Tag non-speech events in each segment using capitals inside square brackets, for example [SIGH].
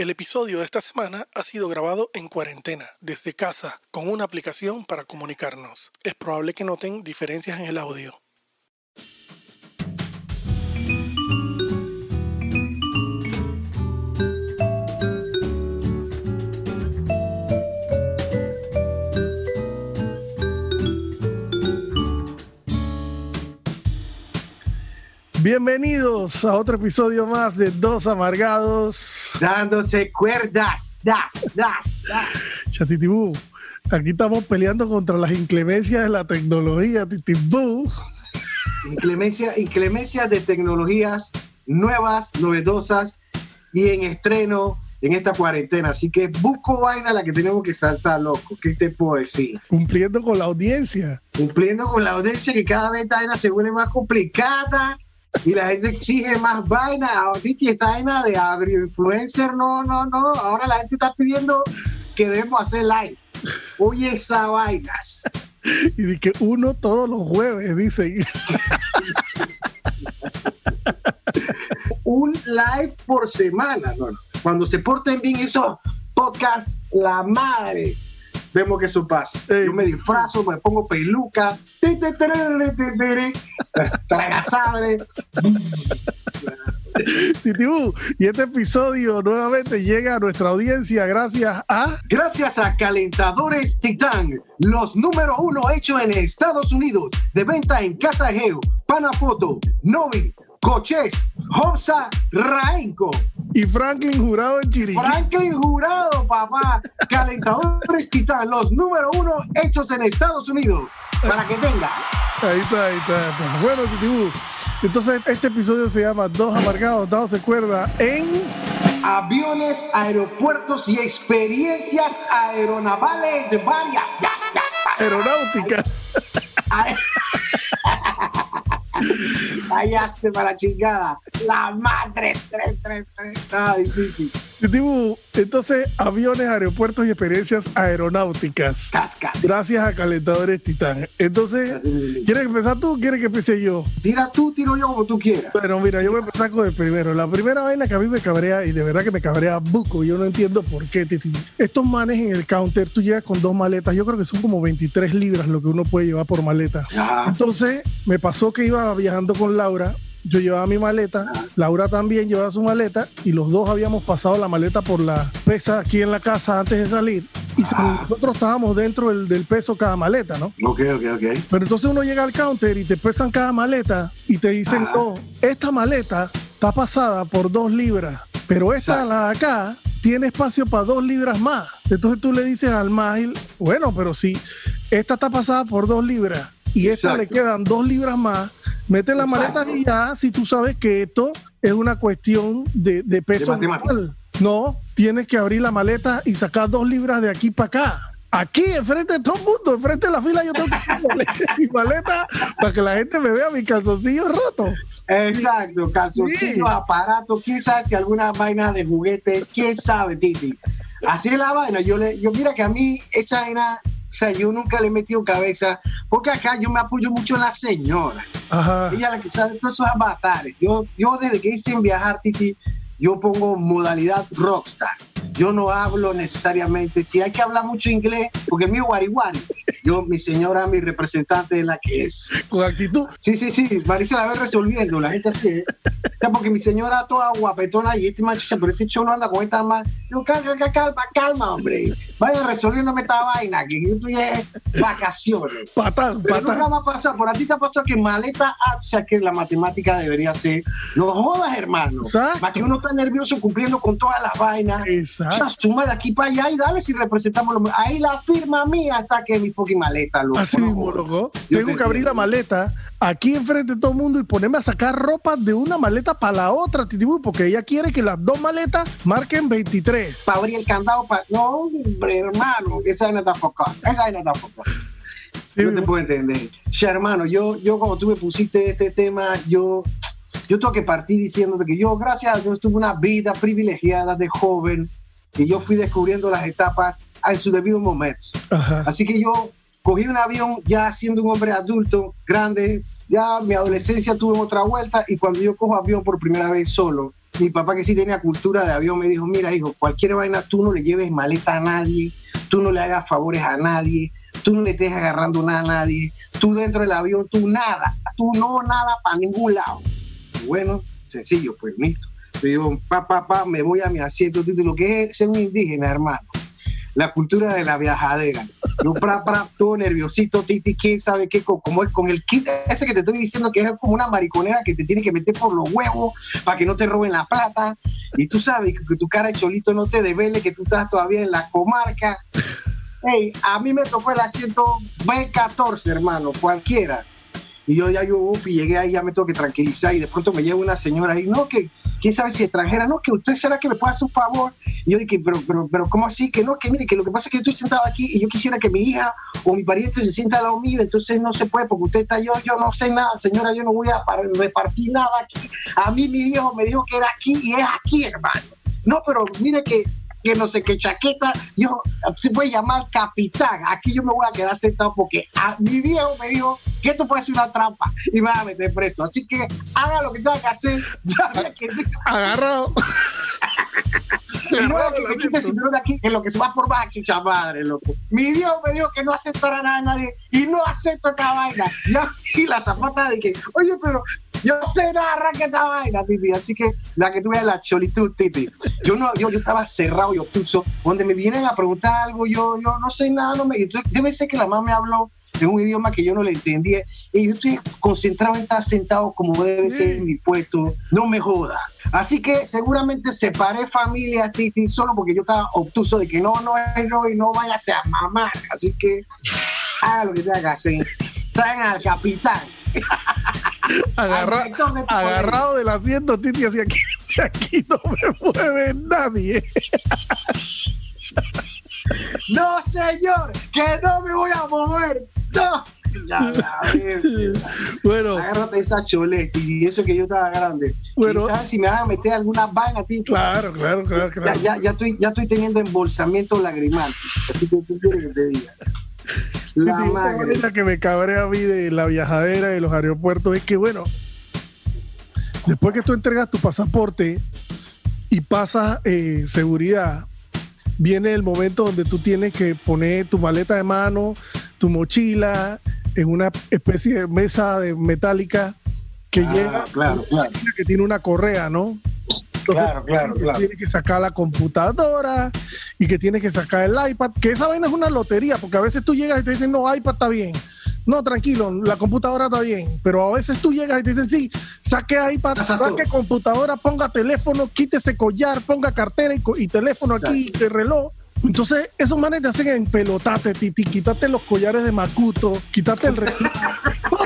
El episodio de esta semana ha sido grabado en cuarentena, desde casa, con una aplicación para comunicarnos. Es probable que noten diferencias en el audio. Bienvenidos a otro episodio más de Dos Amargados. Dándose cuerdas, das, das, das. Chatitibú, aquí estamos peleando contra las inclemencias de la tecnología, Titibú. Inclemencia, inclemencia de tecnologías nuevas, novedosas y en estreno en esta cuarentena. Así que busco vaina la que tenemos que saltar, loco. ¿Qué te puedo decir? Cumpliendo con la audiencia. Cumpliendo con la audiencia que cada vez esta vaina se vuelve más complicada y la gente exige más vaina. Ahorita esta vaina de agroinfluencer, no, no, no. Ahora la gente está pidiendo que debemos hacer live. Oye, esa vainas. Y de que uno todos los jueves, dicen. Un live por semana. No, no. Cuando se porten bien esos podcasts, la madre vemos que eso pasa. Yo me disfrazo, me pongo peluca, tragasable. Titibú, y este episodio nuevamente llega a nuestra audiencia gracias a... Gracias a Calentadores Titán, los número uno hechos en Estados Unidos, de venta en Casa Geo, Panafoto, Novi, Coches, Hobsa, Rainco. Y Franklin Jurado en Chiriquí. Franklin Jurado, papá. Calentadores Titán, los número uno hechos en Estados Unidos. Para que tengas. Ahí está, ahí está. Bueno, Titibú. Entonces, este episodio se llama Dos Amargados, dados de cuerda en. Aviones, aeropuertos y experiencias aeronavales varias. Aeronáuticas. Ahí [LAUGHS] hace para chingada. La madre 333. Está difícil. Entonces, aviones, aeropuertos y experiencias aeronáuticas. Casca. Gracias a Calentadores Titán. Entonces, ¿quieres empezar tú o quieres que empiece yo? Tira tú, tiro yo como tú quieras. Bueno, mira, yo voy a empezar con el primero. La primera vaina que a mí me cabrea, y de verdad que me cabrea buco, yo no entiendo por qué, Titi. Estos manes en el counter, tú llegas con dos maletas, yo creo que son como 23 libras lo que uno puede llevar por maleta. Entonces, me pasó que iba viajando con Laura yo llevaba mi maleta, Laura también llevaba su maleta y los dos habíamos pasado la maleta por la pesa aquí en la casa antes de salir y nosotros estábamos dentro del, peso cada maleta, ¿no? Ok, ok, ok. Pero entonces uno llega al counter y te pesan cada maleta y te dicen, no, esta maleta está pasada por dos libras, pero esta, la de acá, tiene espacio para dos libras más. Entonces tú le dices al mail, bueno, pero si esta está pasada por dos libras y esta le quedan dos libras más, mete la maleta y ya, si tú sabes que esto es una cuestión de, peso. no, tienes que abrir la maleta y sacar dos libras de aquí para acá. Aquí, enfrente de todo el mundo, enfrente de la fila, yo tengo mi maleta para que la gente me vea mi calzoncillo roto. Exacto, calzoncillos, aparatos, quién sabe si alguna vaina de juguetes, quién sabe, Titi. Así es la vaina. Yo le, yo mira que a mí esa vaina o sea, yo nunca le he metido cabeza, porque acá yo me apoyo mucho en la señora. Ajá. Ella la que sabe todos esos avatares. Yo, yo desde que hice en viajar, Titi, yo pongo modalidad rockstar. Yo no hablo necesariamente, si hay que hablar mucho inglés, porque es mi guariguari. Yo, mi señora, mi representante es la que es. Con actitud. Sí, sí, sí, Marisa la ve resolviendo, la gente así es. porque mi señora toda guapetona y este macho, pero este cholo anda con esta más. Yo, calma, calma, calma, hombre. Vaya resolviéndome esta vaina, que yo estoy en vacaciones. Patán, Pero nunca va a pasar, por a ti te pasado que maleta, ah, o sea, que la matemática debería ser. No jodas, hermano. Más que uno está nervioso cumpliendo con todas las vainas. Exacto. O sea, suma de aquí para allá y dale si representamos lo Ahí la firma mía está que mi fucking maleta, loco. Así mismo, loco. Tengo que abrir la maleta aquí enfrente de todo el mundo y ponerme a sacar ropa de una maleta para la otra, porque ella quiere que las dos maletas marquen 23. Para abrir el candado, para... No, hombre, hermano, esa no tampoco. Esa no tampoco. Sí, no te puedo entender. Ya, hermano, yo, yo como tú me pusiste este tema, yo, yo tengo que partir diciéndote que yo, gracias a Dios, tuve una vida privilegiada de joven y yo fui descubriendo las etapas en su debido momento. Así que yo cogí un avión ya siendo un hombre adulto, grande, ya mi adolescencia tuve otra vuelta y cuando yo cojo avión por primera vez solo, mi papá que sí tenía cultura de avión me dijo, mira hijo, cualquier vaina, tú no le lleves maleta a nadie, tú no le hagas favores a nadie, tú no le estés agarrando nada a nadie, tú dentro del avión, tú nada, tú no nada para ningún lado. bueno, sencillo, pues listo. Yo papá, papá, me voy a mi asiento, lo que es ser un indígena, hermano la cultura de la viajadera. Yo, pra, pra, todo nerviosito, Titi, quién sabe qué, como es con el kit ese que te estoy diciendo que es como una mariconera que te tiene que meter por los huevos para que no te roben la plata. Y tú sabes que, tu cara de cholito no te devele que tú estás todavía en la comarca. Hey, a mí me tocó el asiento B14, hermano, cualquiera. Y yo ya yo y llegué ahí, ya me tengo que tranquilizar y de pronto me lleva una señora ahí, no, que quién sabe si extranjera, no, que usted será que me pueda hacer un favor. Y yo dije, pero, pero, pero, ¿cómo así? Que no, que mire, que lo que pasa es que yo estoy sentado aquí y yo quisiera que mi hija o mi pariente se sienta al lado entonces no se puede porque usted está yo, yo no sé nada, señora, yo no voy a repartir nada aquí. A mí mi viejo me dijo que era aquí y es aquí, hermano. No, pero mire que que no sé qué chaqueta, yo se puede llamar capitán. Aquí yo me voy a quedar sentado porque a mi viejo me dijo que esto puede ser una trampa y me va a meter preso. Así que haga lo que tenga que hacer. [LAUGHS] Agarrado. [LAUGHS] y no que me quite de aquí, en lo que se va a formar aquí, madre, loco. Mi viejo me dijo que no aceptará nada de nadie y no acepto esta vaina. Y, la zapata de que, oye, pero yo sé nada, esta vaina, Titi. Así que la que tuve la cholitud, Titi. Yo no, yo, yo estaba cerrado y opuso. Donde me vienen a preguntar algo, yo, yo no sé nada, no me. Entonces, debe ser que la mamá me habló en un idioma que yo no le entendía. Y yo estoy concentrado en estar sentado como debe ser en mi puesto. No me joda. Así que seguramente separé familia, Titi, solo porque yo estaba obtuso de que no, no es no y no vaya a mamar. Así que haga lo que tenga que hacer. Traen al capitán. Agarrado del asiento, Titi, hacia aquí, aquí no me mueve nadie. no, señor, que no me voy a mover. No. bueno, agárrate esa choleta y eso que yo estaba grande. Bueno, ¿sabes si me van a meter alguna vaina, ti? Claro, claro, claro, claro. Ya, ya, estoy, ya estoy teniendo embolsamiento lagrimal. Así que tú quieres que te diga. La madre. que me cabrea a mí de la viajadera de los aeropuertos es que, bueno, después que tú entregas tu pasaporte y pasas eh, seguridad, viene el momento donde tú tienes que poner tu maleta de mano, tu mochila en una especie de mesa de metálica que ah, llega claro, claro. que tiene una correa, ¿no? Claro, claro, claro. Tiene que sacar la computadora y que tiene que sacar el iPad, que esa vaina es una lotería, porque a veces tú llegas y te dicen, no, iPad está bien. No, tranquilo, la computadora está bien, pero a veces tú llegas y te dicen, sí, saque iPad, saque computadora, ponga teléfono, quítese collar, ponga cartera y, teléfono aquí, y reloj. Entonces, esos manes te hacen en pelotate, titi, quítate los collares de Macuto, quítate el reloj, [LAUGHS]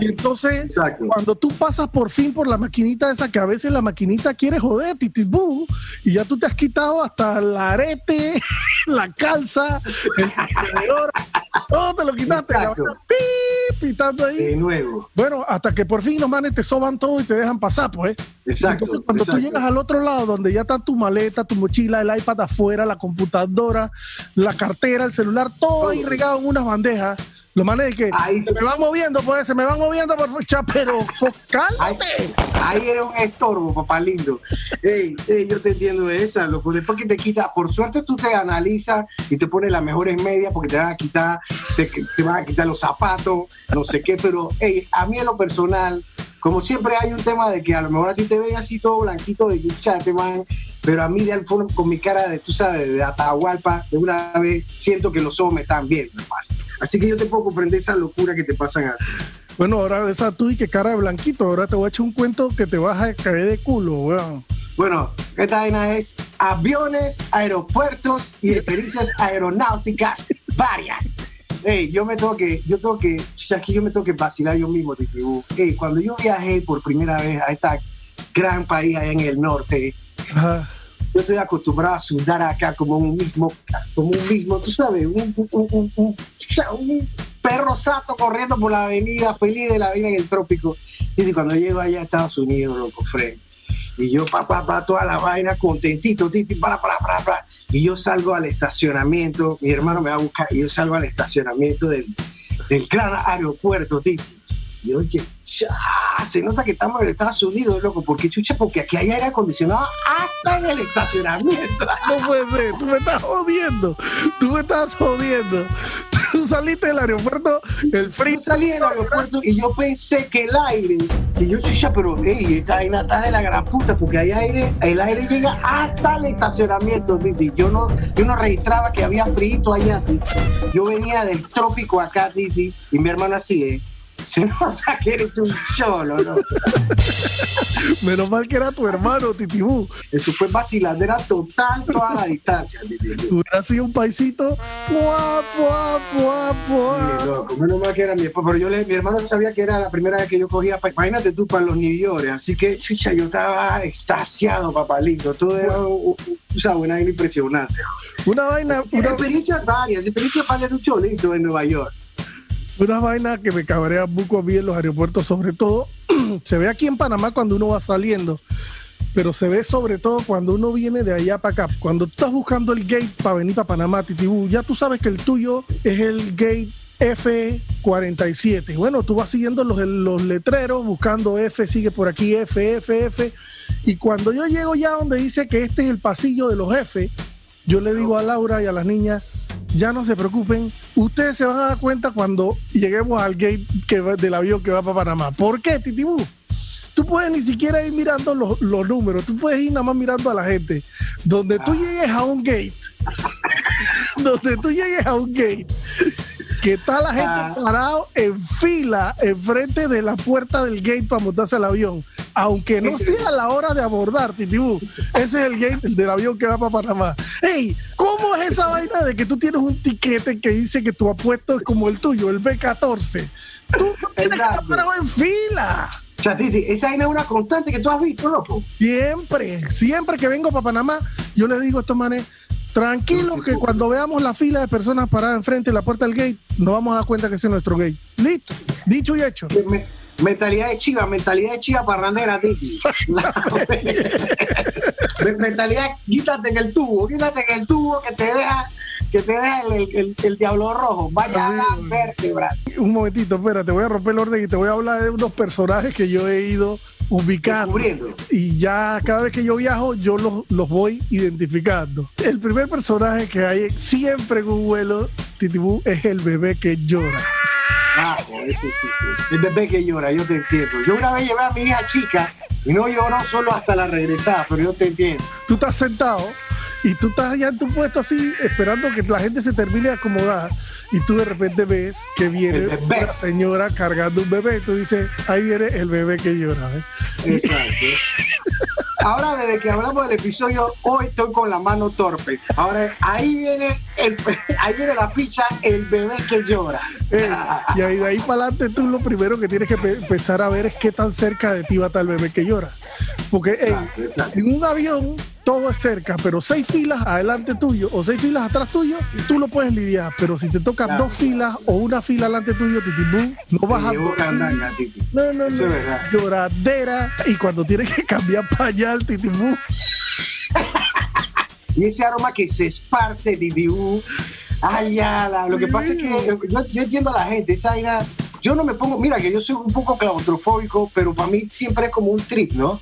Y entonces, cuando tú pasas por fin por la maquinita esa, que a veces la maquinita quiere joder, titibú, y ya tú te has quitado hasta el arete, [LAUGHS] la calza, el todo te lo quitaste, pitando ahí. De nuevo. Bueno, hasta que por fin los manes te soban todo y te dejan pasar, pues. Exacto. Entonces, cuando tú llegas al otro lado, donde ya está tu maleta, tu mochila, el iPad afuera, la computadora, la cartera, el celular, todo ahí regado en unas bandejas lo manes de que se me van moviendo, pues, se me van moviendo por pero cálmate. Ahí, era un estorbo, papá lindo. Ey, ey, yo te entiendo de esa, loco. Después que te quita, por suerte tú te analizas y te pones las mejores medias porque te van a quitar, te, te van a quitar los zapatos, no sé qué, pero ey, a mí en lo personal, como siempre hay un tema de que a lo mejor a ti te ven así todo blanquito de te man, pero a mí de fondo con mi cara de, tú sabes, de Atahualpa, de una vez siento que los ojos me están viendo, pasa. Así que yo te puedo comprender esa locura que te pasan a ti. Bueno, ahora esa tú y que cara de blanquito, ahora te voy a echar un cuento que te vas a caer de culo, weón. Bueno, esta vaina es aviones, aeropuertos y experiencias aeronáuticas varias. Hey, yo me tengo que, yo tengo que, aquí yo me tengo que vacilar yo mismo, te hey, cuando yo viajé por primera vez a esta gran país allá en el norte, yo estoy acostumbrado a sudar acá como un mismo, como un mismo, tú sabes, un, un, un, un perro sato corriendo por la avenida, feliz de la vida en el trópico. Y cuando llego allá a Estados Unidos, loco, Fred, y yo, papá, pa, toda la vaina, contentito, titi, para, para, para, para. Y yo salgo al estacionamiento, mi hermano me va a buscar, y yo salgo al estacionamiento del, del gran aeropuerto, titi. Y yo dije, se nota que estamos en Estados Unidos, loco, porque chucha, porque aquí hay aire acondicionado hasta en el estacionamiento. [LAUGHS] No puede ser, tú me estás jodiendo, tú me estás jodiendo. [LAUGHS] Tú saliste del aeropuerto, el frío. salí del aeropuerto y yo pensé que el aire, y yo chucha, pero ey, esta vaina está de la gran puta, porque hay aire, el aire llega hasta el estacionamiento, Titi. Yo no, yo no registraba que había frío allá, Yo venía del trópico acá, Titi, y mi hermano así, ¿eh? Se nota que eres un cholo, ¿no? [LAUGHS] Menos mal que era tu hermano, Titibú. Eso fue vaciladera total toda la distancia. Hubiera sido un paisito. ¡Guap, guap, guap, guap! menos mal que era mi. Pero yo le, mi hermano sabía que era la primera vez que yo cogía. Imagínate tú para los York. Así que, chucha, yo estaba extasiado, papalito. Todo era o sea, una vaina impresionante. Una vaina. Una... Experiencias varias, experiencias varias de un cholito en Nueva York una vaina que me cabrea mucho a mí en los aeropuertos, sobre todo, [CLEARS THROAT] se ve aquí en Panamá cuando uno va saliendo, pero se ve sobre todo cuando uno viene de allá para acá. Cuando tú estás buscando el gate para venir para Panamá, Titibú, ya tú sabes que el tuyo es el gate F47. Bueno, tú vas siguiendo los, los letreros, buscando F, sigue por aquí F, F, F. Y cuando yo llego ya donde dice que este es el pasillo de los F, yo le digo a Laura y a las niñas, ya no se preocupen, ustedes se van a dar cuenta cuando lleguemos al gate que del avión que va para Panamá. ¿Por qué, Titibú? Tú puedes ni siquiera ir mirando los, números, tú puedes ir nada más mirando a la gente. Donde tú llegues a un gate, [LAUGHS] donde tú llegues a un gate, que está la gente ah. parado en fila enfrente de la puerta del gate para montarse al avión aunque no sea la hora de abordar, Titibú. Ese es el gate del avión que va para Panamá. ¡Ey! ¿Cómo es esa vaina de que tú tienes un tiquete que dice que tu apuesto es como el tuyo, el B14? Tú tienes que estar parado en fila. Titi, esa vaina es una constante que tú has visto, loco. Siempre, siempre que vengo para Panamá, yo le digo a estos manes, tranquilos que cuando veamos la fila de personas paradas enfrente de la puerta del gate, nos vamos a dar cuenta que ese es nuestro gate. Listo, dicho y hecho. Mentalidad de chiva, mentalidad de chiva parrandera, Titi. [LAUGHS] mentalidad, quítate en el tubo, quítate en el tubo que te deja que te deja el, el, diablo rojo. Vaya a la vértebra. Un momentito, espérate, voy a romper el orden y te voy a hablar de unos personajes que yo he ido ubicando. Y ya cada vez que yo viajo, yo los, los voy identificando. El primer personaje que hay siempre en un vuelo, Titibú, es el bebé que llora. Sí, sí. El bebé que llora, yo te entiendo. Yo una vez llevé a mi hija chica y no lloró solo hasta la regresada, pero yo te entiendo. Tú estás sentado y tú estás allá en tu puesto así, esperando que la gente se termine de acomodar y tú de repente ves que viene una señora cargando un bebé. Tú dices, ahí viene el bebé que llora. ¿eh? Exacto. [LAUGHS] Ahora, desde que hablamos del episodio, hoy estoy con la mano torpe. Ahora, ahí viene, el, [LAUGHS] ahí viene la picha, el bebé que llora. Eh, y ahí de ahí para adelante, tú lo primero que tienes que empezar a ver es qué tan cerca de ti va a estar el bebé que llora. Porque en un avión todo es cerca, pero seis filas adelante tuyo o seis filas atrás tuyo, tú lo puedes lidiar. Pero si te tocan dos filas o una fila adelante tuyo, titibú, no vas a. No, no, no. Lloradera. Y cuando tienes que cambiar pañal, titibú. Y ese aroma que se esparce, titibú. Ay, ya, lo que pasa es que yo, yo, entiendo a la gente, esa era yo no me pongo, mira que yo soy un poco claustrofóbico, pero para mí siempre es como un trip, ¿no?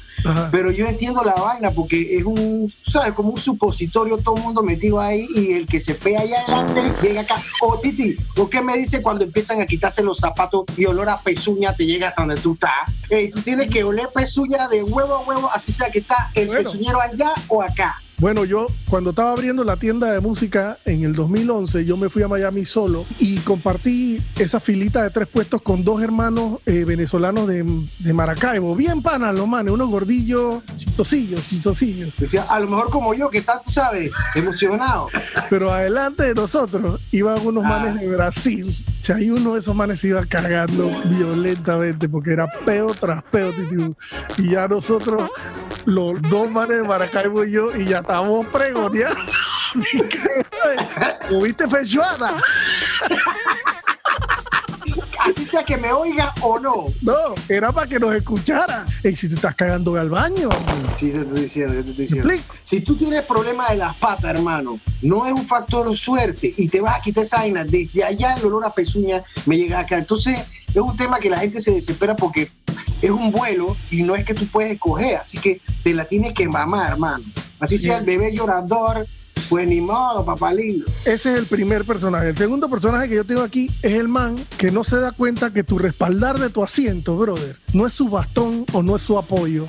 Pero yo entiendo la vaina porque es un, ¿sabes? Como un supositorio, todo el mundo metido ahí y el que se pega allá adelante llega acá. O oh, Titi, ¿o qué me dice cuando empiezan a quitarse los zapatos y olor a pezuña te llega hasta donde tú estás? Hey, tú tienes que oler pezuña de huevo a huevo, así sea que está el pezuñero allá o acá. Bueno, yo cuando estaba abriendo la tienda de música en el 2011, yo me fui a Miami solo y compartí esa filita de tres puestos con dos hermanos eh, venezolanos de, Maracaibo. Bien panas los manes, unos gordillos, chistosillos, chistosillos. A lo mejor como yo, que tanto sabes, emocionado. Pero adelante de nosotros iban unos manes de Brasil. O sea, y uno de esos manes se iba cargando violentamente porque era peo tras peo, Y ya nosotros, los dos manes de Maracaibo y yo, y ya estábamos pregoneando. [LAUGHS] ¿Tuviste fechuada? Sea que me oiga o no. No, era para que nos escuchara. Y si te estás cagando al baño. Sí, te estoy diciendo, te estoy diciendo. Si tú tienes problemas de las patas, hermano, no es un factor suerte y te vas a quitar esa vaina, desde allá el olor a pezuña me llega acá. Entonces, es un tema que la gente se desespera porque es un vuelo y no es que tú puedes escoger, así que te la tienes que mamar, hermano. Así sea el bebé llorador, pues ni modo, papá lindo. Ese es el primer personaje. El segundo personaje que yo tengo aquí es el man que no se da cuenta que tu respaldar de tu asiento, brother, no es su bastón o no es su apoyo.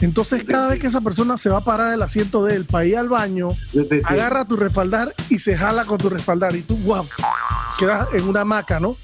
Entonces, cada vez que esa persona se va a parar del asiento de él para ir al baño, agarra tu respaldar y se jala con tu respaldar. Y tú, wow, quedas en una hamaca, ¿no?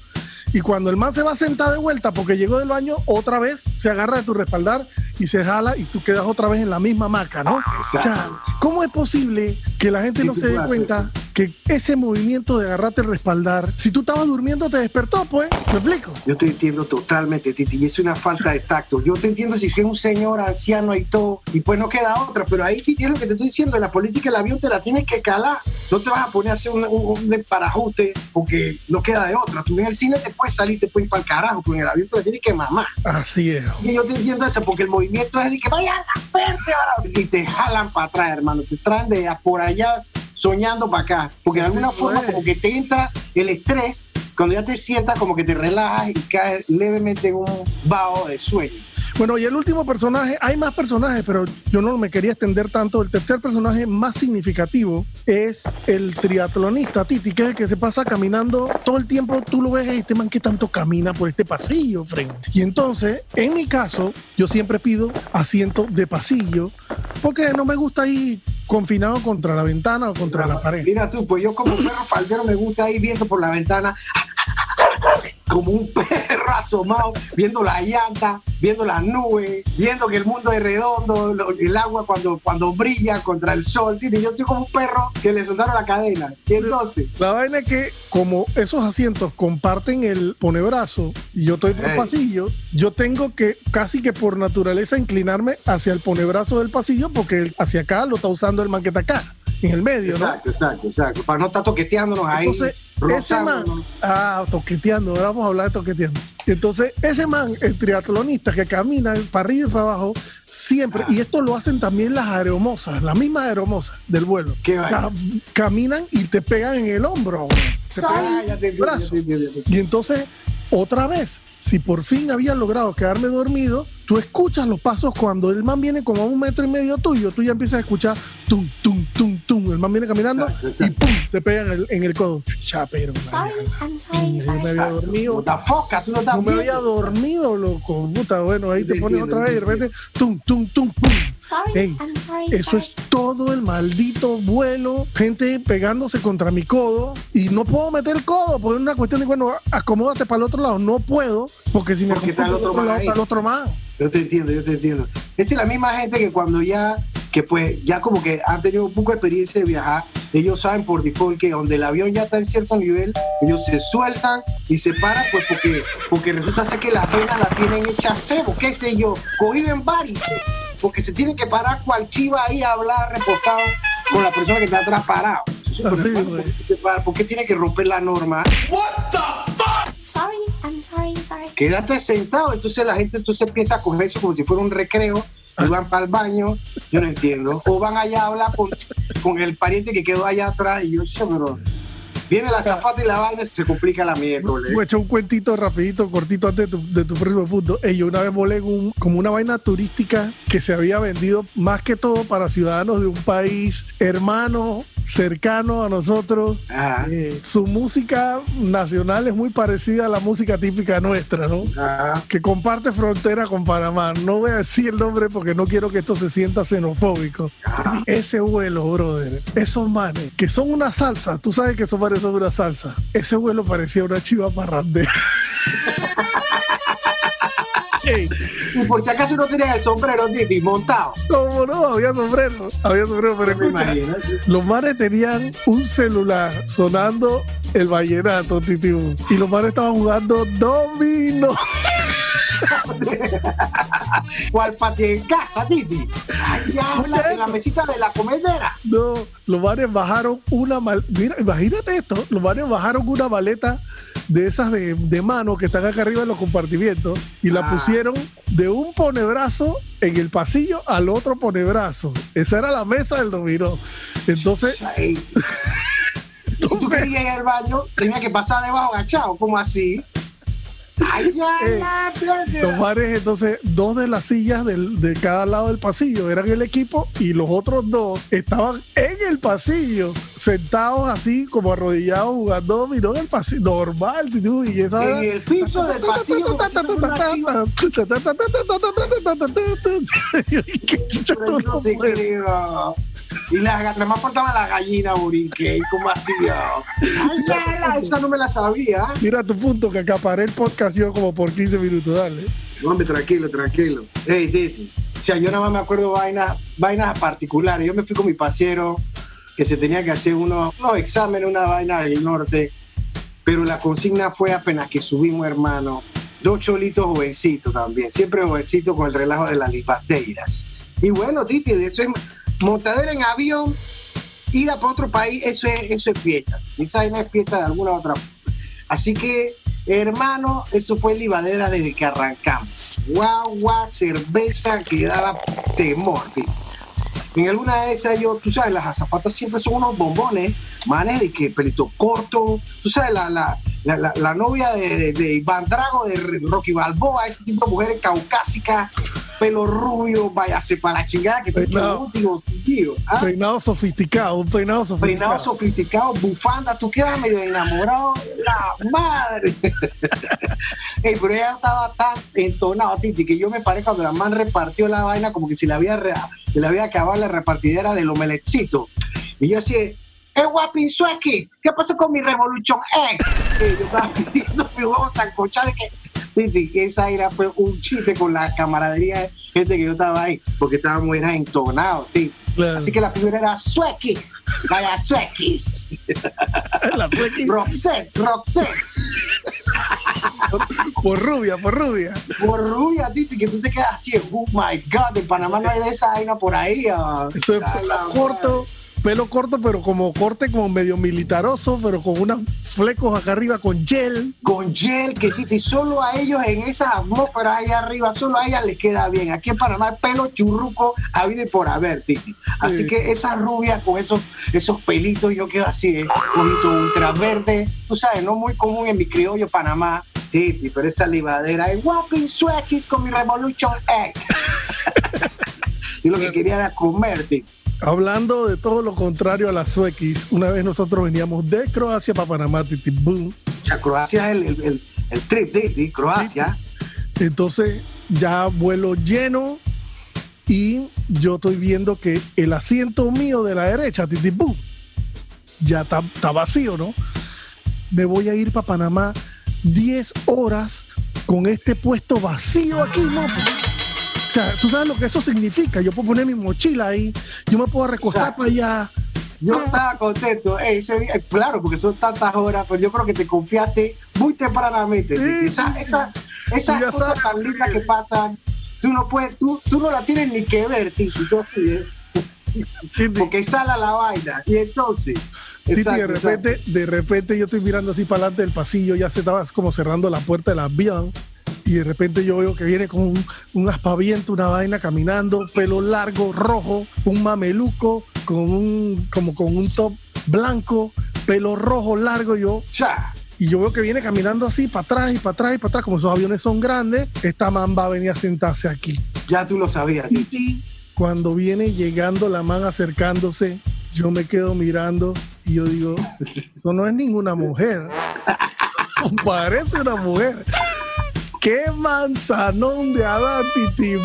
Y cuando el man se va a sentar de vuelta porque llegó del baño, otra vez se agarra de tu respaldar y se jala y tú quedas otra vez en la misma maca, ¿no? Exacto. ¿Cómo es posible que la gente no se dé cuenta que ese movimiento de agarrarte el respaldar, si tú estabas durmiendo te despertó, pues? ¿Me explico? Yo te entiendo totalmente, Titi, y es una falta de tacto. Yo te entiendo si es un señor anciano y todo, y pues no queda otra, pero ahí, Titi, es lo que te estoy diciendo, en la política el avión te la tienes que calar. No te vas a poner a hacer un, un, parajuste porque no queda de otra. Tú en el cine te puedes salir, te puedes ir para el carajo, pero en el avión te tienes que mamar. Así es. Y yo te entiendo eso, porque el movimiento es de que vayan a verte ahora. Y te jalan para atrás, hermano. Te traen de por allá soñando para acá. Porque de alguna forma como que te entra el estrés, cuando ya te sientas como que te relajas y caes levemente en un vaho de sueño. Bueno, y el último personaje, hay más personajes, pero yo no me quería extender tanto. El tercer personaje más significativo es el triatlonista Titi, que es el que se pasa caminando todo el tiempo. Tú lo ves, este man que tanto camina por este pasillo, frente. Y entonces, en mi caso, yo siempre pido asiento de pasillo, porque no me gusta ir confinado contra la ventana o contra la pared. Mira tú, pues yo como perro faldero me gusta ir viendo por la ventana como un [LAUGHS] perro asomado, viendo la llanta, viendo las nubes, viendo que el mundo es redondo, el agua cuando, cuando brilla contra el sol. Yo estoy como un perro que le soltaron la cadena. Y entonces. La vaina es que, como esos asientos comparten el ponebrazo y yo estoy por el pasillo, yo tengo que casi que por naturaleza inclinarme hacia el ponebrazo del pasillo porque hacia acá lo está usando el manqueta acá en el medio, exacto, ¿no? Exacto, exacto, Para no estar toqueteándonos ahí. Entonces, ese man, ah, toqueteando, ahora vamos a hablar de toqueteando. Entonces, ese man, el triatlonista que camina para arriba y para abajo, siempre, y esto lo hacen también las aeromosas, las mismas aeromosas del vuelo. caminan y te pegan en el hombro. Te pegan en el brazo. Y entonces, otra vez, si por fin había logrado quedarme dormido, tú escuchas los pasos cuando el man viene como a un metro y medio tuyo, tú ya empiezas a escuchar tum, tum, tum, tum. El man viene caminando y pum, te pega en el, en el codo. Chapero. Yo me había dormido. Foca, tú no, no me había dormido, loco. Puta, bueno, ahí te pones otra vez y de repente tum, tum, tum, pum. Eso es todo el maldito vuelo, gente pegándose contra mi codo y no puedo meter el codo, porque es una cuestión de, bueno, acomódate para el otro lado. No puedo, porque si me porque está el otro, lado, está el otro más. Yo te entiendo, yo te entiendo. Esa es la misma gente que cuando ya, que pues ya como que han tenido un poco de experiencia de viajar, ellos saben por default que donde el avión ya está en cierto nivel, ellos se sueltan y se paran, pues porque, porque resulta ser que las venas la tienen hecha cebo, qué sé yo, cogido varices, porque se tienen que parar cual chiva ahí a hablar repostado con la persona que está atrás parado. ¿Por qué tiene que romper la norma? What the fuck? Sorry, I'm sorry, sorry. Quédate sentado, entonces la gente entonces empieza a coger eso como si fuera un recreo y van para el baño, yo no entiendo. O van allá a hablar con, con el pariente que quedó allá atrás y yo, pero Viene la zafata y la vaina se complica la miércoles. A echar un cuentito rapidito, cortito antes de tu, de tu próximo punto. yo una vez volé un, como una vaina turística que se había vendido más que todo para ciudadanos de un país hermano cercano a nosotros. Eh, su música nacional es muy parecida a la música típica nuestra, ¿no? Que comparte frontera con Panamá. No voy a decir el nombre porque no quiero que esto se sienta xenofóbico. Ese vuelo, brother, esos manes, que son una salsa, tú sabes que esos manes son una salsa. Ese vuelo parecía una chiva parrandera. Y por si acaso no tenía el sombrero, Titi, montado. ¿Cómo no? Había sombrero. Había sombrero, pero escucha. Los mares tenían un celular sonando el vallenato, Titi. Y los mares estaban jugando domino. [LAUGHS] ¿Cuál patio en casa, Titi? Allá en la mesita de la comedera. No, los mares bajaron una mal... Mira, imagínate esto. Los mares bajaron una maleta de esas de, mano que están acá arriba en los compartimientos y la ah. pusieron de un ponebrazo en el pasillo al otro ponebrazo. Esa era la mesa del dominó. Entonces. [LAUGHS] tú querías ir al baño, tenía que pasar debajo agachado, como así. Los [LAUGHS] bares, entonces, dos de las sillas de cada lado del pasillo eran el equipo y los otros dos estaban en el pasillo, sentados así como arrodillados jugando dominó en el pasillo, normal. Y esa, en el piso del [LAUGHS] pasillo. [LAUGHS] Y la, nada más faltaba la gallina, Burique. ¿Y cómo hacía? Ay, esa no me la sabía. Mira tu punto, que acaparé el podcast yo como por 15 minutos, dale. No, hombre, tranquilo, tranquilo. Hey, Diti. O sea, yo nada más me acuerdo vainas, vainas particulares. Yo me fui con mi pasiero que se tenía que hacer unos, unos exámenes, una vaina del norte. Pero la consigna fue apenas que subimos, hermano. Dos cholitos jovencitos también. Siempre jovencitos con el relajo de las libateiras. Y bueno, Titi, de hecho es montadera en avión, ida para otro país, eso es, eso es fiesta. Esa no es fiesta de alguna otra Así que, hermano, eso fue libadera desde que arrancamos. Guagua, cerveza que daba temor, En alguna de esas, yo, tú sabes, las azafatas siempre son unos bombones, manes de que pelito corto, tú sabes, la, la, la, la novia de, de, Iván Drago, de Rocky Balboa, ese tipo de mujeres caucásicas, pelo rubio, váyase para la chingada que peinado, tío. ¿ah? Peinado sofisticado, un peinado sofisticado. Peinado sofisticado, bufanda, tú quedas medio enamorado, la madre. [LAUGHS] Ey, pero ella estaba tan entonado, Titi, que yo me paré cuando la man repartió la vaina como que si la había, le había acabado la repartidera del omeletcito. Y yo así, guapinzo X, ¿qué pasó con mi Revolution X? yo estaba [LAUGHS] diciendo mi huevo sancochado de que [LAUGHS] esa era fue un chiste con la camaradería de gente que yo estaba ahí, porque estábamos era entonados, Así que la figura era Suequis, vaya Suequis. [LAUGHS] la Suequis. Roxette, Roxette. [LAUGHS] por rubia, por rubia. Por rubia, Titi, que tú te quedas así, oh my God, en Panamá no hay de esa vaina por ahí. Uh, Esto es corto pelo corto, pero como corte como medio militaroso, pero con unos flecos acá arriba con gel. Con gel, que Titi, solo a ellos en esa atmósfera allá arriba, solo a ellas les queda bien. Aquí en Panamá hay pelo churruco habido y por haber, Titi. Así que esa rubia con esos, esos pelitos, yo quedo así, ¿eh? un ultra verde, tú sabes, no muy común en mi criollo Panamá. Titi, pero esa libadera es Swaggies con mi Revolution X. [LAUGHS] y lo que quería era comer, Titi. Hablando de todo lo contrario a las suequis, una vez nosotros veníamos de Croacia para Panamá, titi, boom. Croacia es el, el, trip, de Croacia. Entonces, ya vuelo lleno y yo estoy viendo que el asiento mío de la derecha, titi, boom, ya está, vacío, ¿no? Me voy a ir para Panamá 10 horas con este puesto vacío aquí, ¿no? O sea, tú sabes lo que eso significa. Yo puedo poner mi mochila ahí, yo me puedo recostar para allá. Yo ah. estaba contento. claro, porque son tantas horas, pero yo creo que te confiaste muy tempranamente. esa, esa, esas cosas tan lindas que pasan, tú no puedes, tú, tú no la tienes ni que ver, Titi. ¿eh? porque sale la vaina. Y entonces. de repente, de repente yo estoy mirando así para adelante del pasillo, ya se estaba como cerrando la puerta del avión y de repente yo veo que viene con un, un aspaviento, una vaina caminando, pelo largo, rojo, un mameluco, con un, como con un top blanco, pelo rojo, largo, yo, Y yo veo que viene caminando así, para atrás y para atrás y para atrás, como esos aviones son grandes, esta man va a venir a sentarse aquí. Ya tú lo sabías. Y cuando viene llegando la man acercándose, yo me quedo mirando y yo digo, eso no es ninguna mujer. [LAUGHS] Parece una mujer. ¡Qué manzanón de Adán, Titi!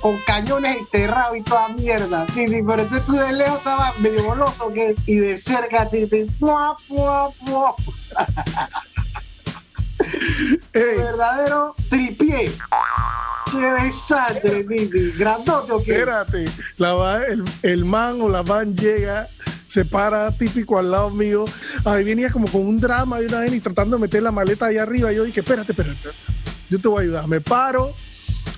Con cañones enterrados y toda mierda, Titi. Pero entonces tú de lejos estaba medio goloso que, y de cerca, Titi. ¡Pua, pua, pua! Verdadero tripié. ¡Qué desastre, Titi! ¿Grandote o qué? Espérate, la el, el man o la van llega se para típico al lado mío. Ahí venía como con un drama de una vez y tratando de meter la maleta ahí arriba. Y yo dije, espérate, espérate yo te voy a ayudar. Me paro,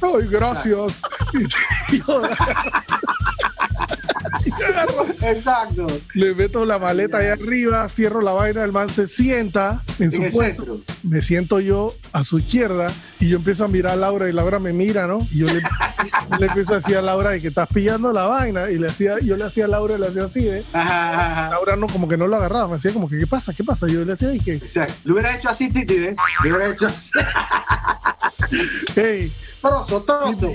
ay, gracias. [LAUGHS] Exacto. Le meto la maleta ahí arriba, cierro la vaina, el man se sienta en su En puesto. Me siento yo a su izquierda y yo empiezo a mirar a Laura y Laura me mira, ¿no? Y yo le, [LAUGHS] le empiezo a decir a Laura de que estás pillando la vaina y le hacía, yo le hacía a Laura y le hacía así, ¿eh? Ajá, ajá. Laura no, como que no lo agarraba, me hacía como que, ¿qué pasa? ¿Qué pasa? Yo le hacía y que, Exacto. Lo hubiera hecho así, Titi, ¿eh? Lo hubiera hecho así. [LAUGHS] hey, Trozo, trozo.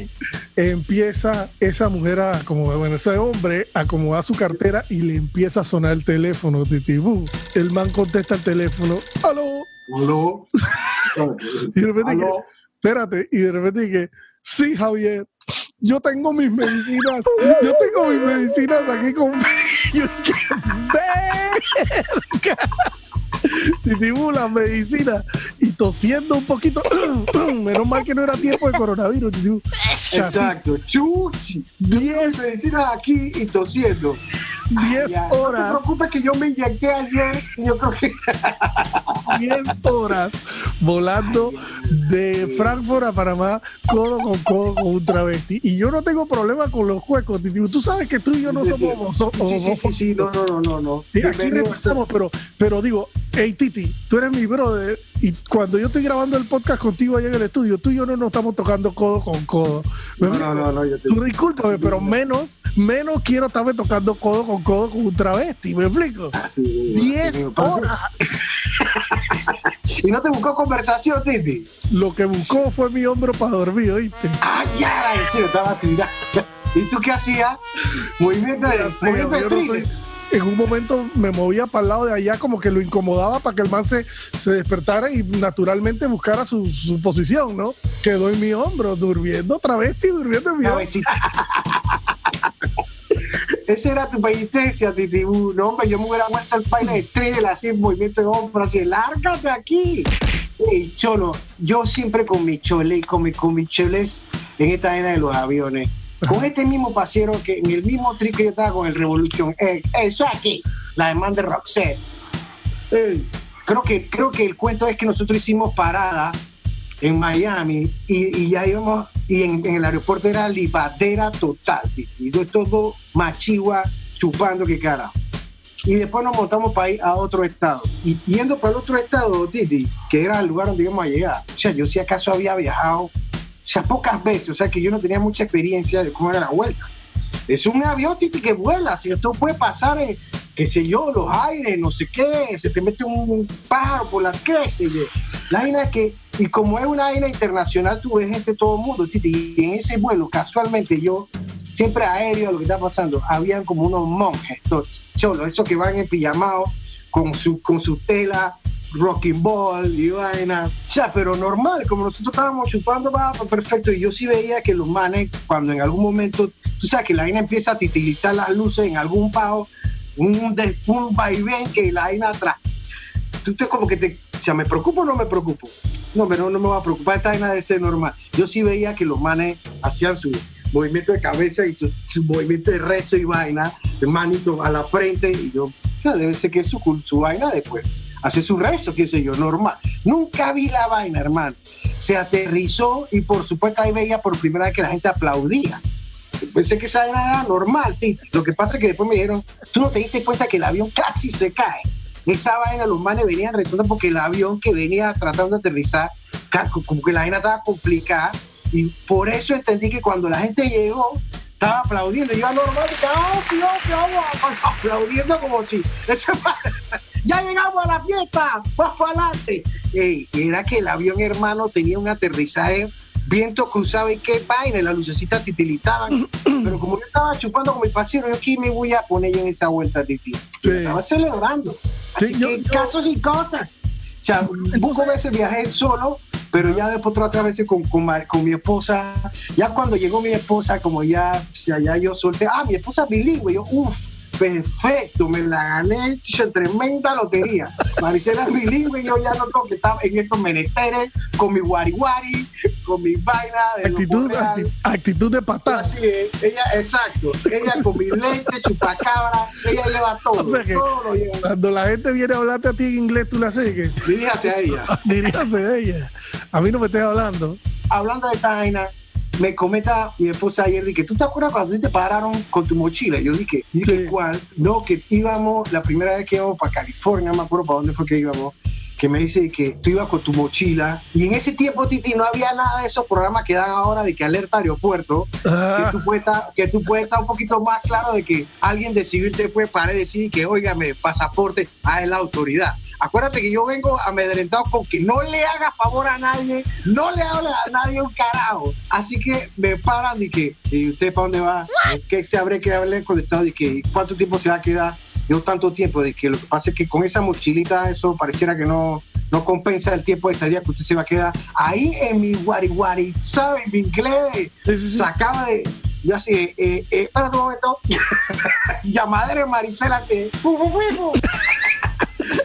empieza esa mujer a, como, bueno, ese hombre a acomodar su cartera y le empieza a sonar el teléfono, titibú. El man contesta el teléfono, aló, Aló. [LAUGHS] y de repente que, Aló. espérate, y de repente que, sí, Javier, yo tengo mis medicinas, yo tengo mis medicinas aquí con... [LAUGHS] Yo dije, verga. [LAUGHS] Titibú, las medicinas, tosiendo un poquito, [COUGHS] menos mal que no era tiempo de coronavirus. Exacto. Chuchi. Diez Medicinas aquí y tosiendo. 10 Ya, No te horas, preocupes que yo me inyecté ayer y yo creo que [LAUGHS] 10 horas volando de Frankfurt a Panamá, codo con codo con un travesti. Y yo no tengo problema con los huecos, Titi. Tú sabes que tú y yo no somos homo- Sí, sí, sí, sí, no, no, no, no, no. Aquí pero, pero digo, hey Titi, tú eres mi brother y cuando yo estoy grabando el podcast contigo allá en el estudio, tú y yo no nos estamos tocando codo con codo. ¿Me No, no, no, no, yo te Tú discúlpame, pero menos, menos quiero estarme tocando codo con codo con un travesti, ¿me explico? Ah, sí, 10 sí, horas. [LAUGHS] Y no te buscó conversación, Titi. Lo que buscó fue mi hombro para dormir, ¿oíste? Ah, ya, serio, estaba tirando. ¿Y tú qué hacías? Movimiento de, movimiento de en un momento me movía para el lado de allá como que lo incomodaba para que el man se, se despertara y naturalmente buscara su, su posición, ¿no? Quedó en mi hombro, durmiendo travesti, durmiendo en mi hombro. [LAUGHS] Esa era tu penitencia, Titi. Uh, No, hombre, yo me hubiera muerto el baile de trigger, así en movimiento de hombro, así, lárgate aquí. Ey, cholo, yo siempre con mi chole, con, mi, con mis choles en esta era de los aviones. Con este mismo pasero que en el mismo trick que yo estaba con el Revolution. Eso aquí, la demanda de Roxette. Creo que, creo que el cuento es que nosotros hicimos parada en Miami y, ya íbamos, y en, el aeropuerto era libadera total, y yo todo machigua chupando que carajo. Y después nos montamos para ir a otro estado. Y yendo para el otro estado, Titi, que era el lugar donde íbamos a llegar. O sea, yo si acaso había viajado, sea, pocas veces, o sea, que yo no tenía mucha experiencia de cómo era la vuelta. Es un avión, Titi, que vuela, si esto puede pasar en, qué sé yo, los aires, no sé qué, se te mete un pájaro por la qué sé yo. La vaina que, y como es una vaina internacional, tú ves gente de todo el mundo, Titi, y en ese vuelo, casualmente yo, siempre aéreo, lo que está pasando, habían como unos monjes, todos, cholos, esos que van en pijamao, con su, con su tela, rocking ball y vaina. O sea, pero normal, como nosotros estábamos chupando, va perfecto. Y yo sí veía que los manes, cuando en algún momento, tú sabes que la vaina empieza a titilitar las luces en algún pago, un, un vaivén que la vaina atrás. Tú te como que te, o sea, ¿me preocupo o no me preocupo? No, pero no me va a preocupar, esta vaina debe ser normal. Yo sí veía que los manes hacían su movimiento de cabeza y su, su movimiento de rezo y vaina, de manito a la frente, y yo, o sea, debe ser que es su, su vaina después. Hace su rezo, qué sé yo, normal. Nunca vi la vaina, hermano. Se aterrizó y por supuesto ahí veía por primera vez que la gente aplaudía. Pensé que esa era normal, Titi. Lo que pasa es que después me dijeron, tú no te diste cuenta que el avión casi se cae. Esa vaina, los manes venían rezando porque el avión que venía tratando de aterrizar, como que la vaina estaba complicada. Y por eso entendí que cuando la gente llegó, estaba aplaudiendo. Yo normal, "Ah, tío, tío, vamos", [LAUGHS] aplaudiendo como si. [LAUGHS] ese man- ya llegamos a la fiesta, vamos para adelante. Era que el avión, hermano, tenía un aterrizaje, viento cruzado y qué vaina, las lucecitas titilitaban. [CLEARS THROAT] Pero como yo estaba chupando con mi pasero, yo aquí me voy a poner yo en esa vuelta, Titi. Sí. Estaba celebrando. Sí, Así yo- que yo- casos y cosas. O sea, pocas veces viajé solo, pero ya después otras veces con, con, con mi esposa. Ya cuando llegó mi esposa, como ya, o sea, ya yo solté, ah, mi esposa es bilingüe. Yo, uff, perfecto, me la gané, chicho, tremenda lotería. Maricela es bilingüe, yo ya no tengo que estar en estos menesteres, con mi guari guari, con mi vaina de Actitud, acti- actitud de patada. Así es, ella, exacto, ella con mi lente, chupacabra, ella lleva todo, O sea que- todo lo lleva. Cuando la gente viene a hablarte a ti en inglés, tú haces que Diríjase a ella. [LAUGHS] diríjase a ella. A mí no me estés hablando. hablando de esta vaina, me comenta mi esposa ayer, que ¿tú te acuerdas cuando te pararon con tu mochila? Yo dije, dije ¿cuál? No, que íbamos, la primera vez que íbamos para California, me acuerdo para dónde fue que íbamos, que me dice que tú ibas con tu mochila y en ese tiempo, Titi, no había nada de esos programas que dan ahora de que alerta aeropuerto, que, ah. tú puedes estar, que tú puedes estar un poquito más claro de que alguien de civil te puede parar y decir que, óigame, pasaporte, a la autoridad. Acuérdate que yo vengo amedrentado con que no le haga favor a nadie, no le hable a nadie un carajo. Así que me paran y que, ¿y usted para dónde va? ¿Qué se habrá que haberle conectado? Y que, ¿cuánto tiempo se va a quedar? no tanto tiempo, de que lo que pasa es que con esa mochilita eso pareciera que no, no compensa el tiempo de estadía que usted se va a quedar ahí en mi guari ¿sabe? Mi inglés sacaba de... Yo así, eh, eh, espera un momento, [LAUGHS] llamadera Maricela así,